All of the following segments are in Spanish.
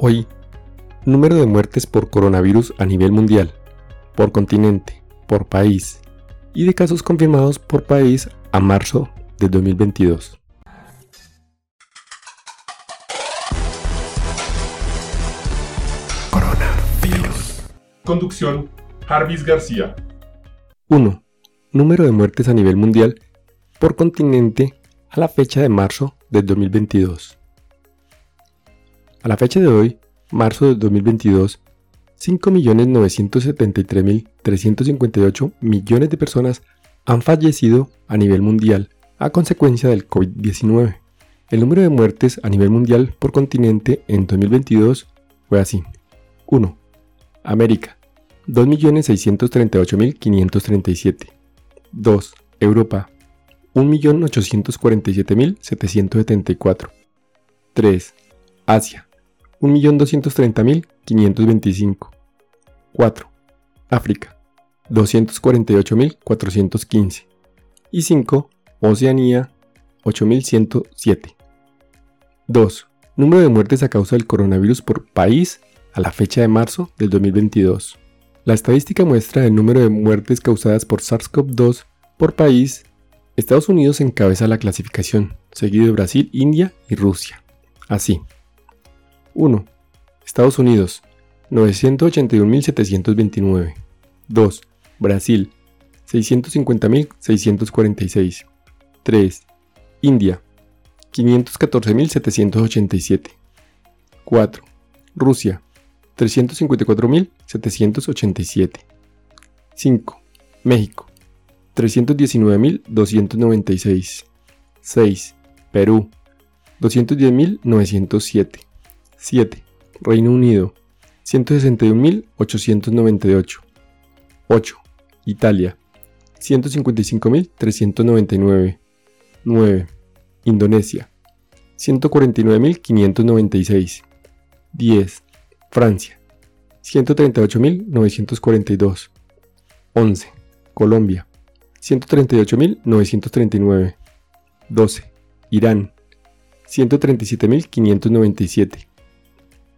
Hoy, número de muertes por coronavirus a nivel mundial, por continente, por país y de casos confirmados por país a marzo de 2022. Coronavirus. Conducción, Jarvis García. 1. Número de muertes a nivel mundial por continente a la fecha de marzo del 2022. A la fecha de hoy, marzo del 2022, 5.973.358 millones de personas han fallecido a nivel mundial a consecuencia del COVID-19. El número de muertes a nivel mundial por continente en 2022 fue así. 1. América, 2.638.537. 2. Europa, 1.847.774. 3. Asia, 1.230.525. 4. África, 248.415. Y 5. Oceanía, 8.107. 2. Número de muertes a causa del coronavirus por país a la fecha de marzo del 2022. La estadística muestra el número de muertes causadas por SARS-CoV-2 por país. Estados Unidos encabeza la clasificación, seguido de Brasil, India y Rusia. Así. 1. Estados Unidos, 981.729. 2. Brasil, 650.646. 3. India, 514.787. 4. Rusia, 354.787. 5. México, 319.296. 6. Perú, 210.907. 7. Reino Unido, 161.898. 8. Italia, 155.399. 9. Indonesia, 149.596. 10. Francia, 138.942. 11. Colombia, 138.939. 12. Irán, 137.597.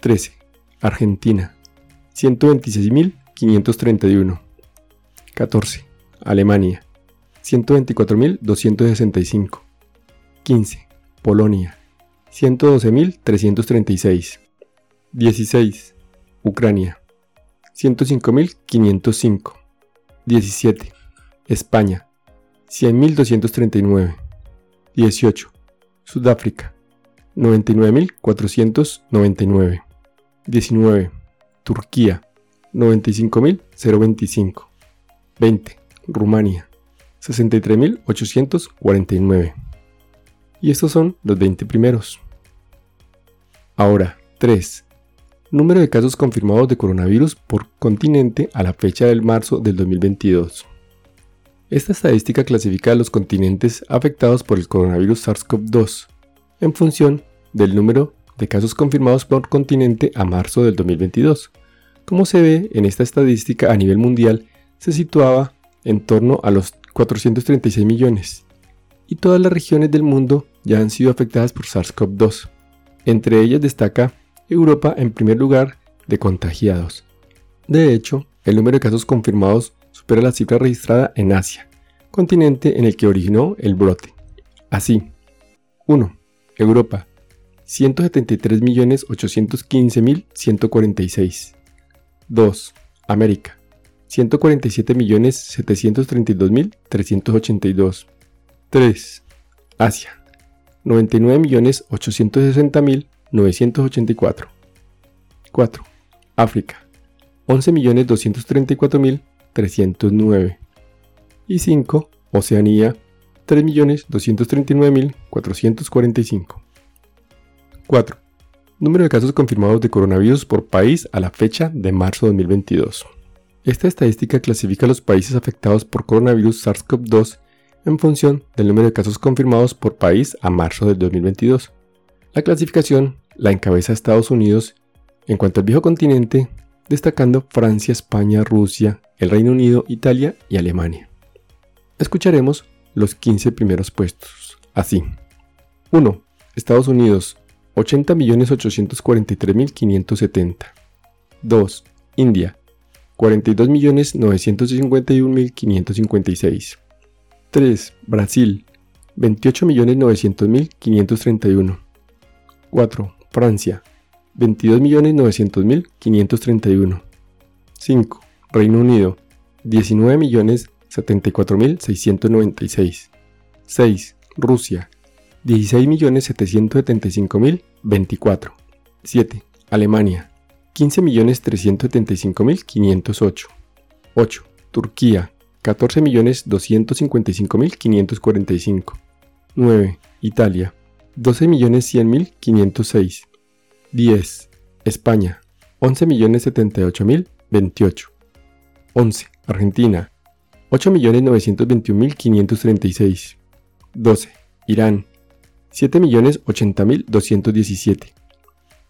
13. Argentina, 126.531. 14. Alemania, 124.265. 15. Polonia, 112.336. 16. Ucrania, 105.505. 17. España, 100.239. 18. Sudáfrica, 99.499. 19. Turquía, 95.025. 20. Rumania, 63.849. Y estos son los 20 primeros. Ahora, 3. Número de casos confirmados de coronavirus por continente a la fecha del marzo del 2022. Esta estadística clasifica a los continentes afectados por el coronavirus SARS-CoV-2 en función del número de casos confirmados por continente a marzo del 2022. Como se ve en esta estadística a nivel mundial, se situaba en torno a los 436 millones, y todas las regiones del mundo ya han sido afectadas por SARS-CoV-2. Entre ellas destaca Europa en primer lugar de contagiados. De hecho, el número de casos confirmados supera la cifra registrada en Asia, continente en el que originó el brote. Así, 1. Europa, 173.815.146. 2. América, 147.732.382. 3. Asia, 99.860.984. 4. África, 11.234.309. Y 5. Oceanía, 3.239.445. 4. Número de casos confirmados de coronavirus por país a la fecha de marzo de 2022. Esta estadística clasifica los países afectados por coronavirus SARS-CoV-2 en función del número de casos confirmados por país a marzo del 2022. La clasificación la encabeza Estados Unidos en cuanto al viejo continente, destacando Francia, España, Rusia, el Reino Unido, Italia y Alemania. Escucharemos los 15 primeros puestos. Así. 1. Estados Unidos 80.843.570. 2. India, 42.951.556. 3. Brasil, 28.900.531. 4. Francia, 22.900.531. 5. Reino Unido, 19.074.696. 6. Rusia, 16.775.024. 7. Alemania, 15.375.508. 8. Turquía, 14.255.545. 9. Italia, 12.100.506. 10. España, 11.078.028. 11. Argentina, 8.921.536. 12. Irán, 7.080.217.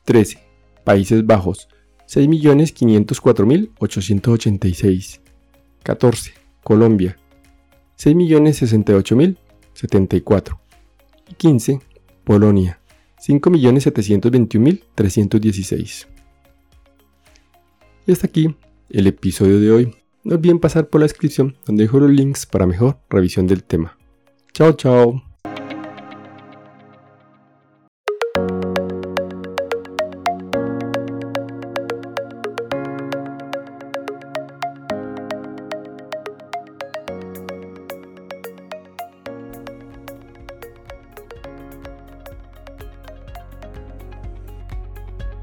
13. Países Bajos, 6.504.886. 14. Colombia, 6.068.074. Y 15. Polonia, 5.721.316. Y hasta aquí el episodio de hoy. No olviden pasar por la descripción donde dejo los links para mejor revisión del tema. Chao, chao.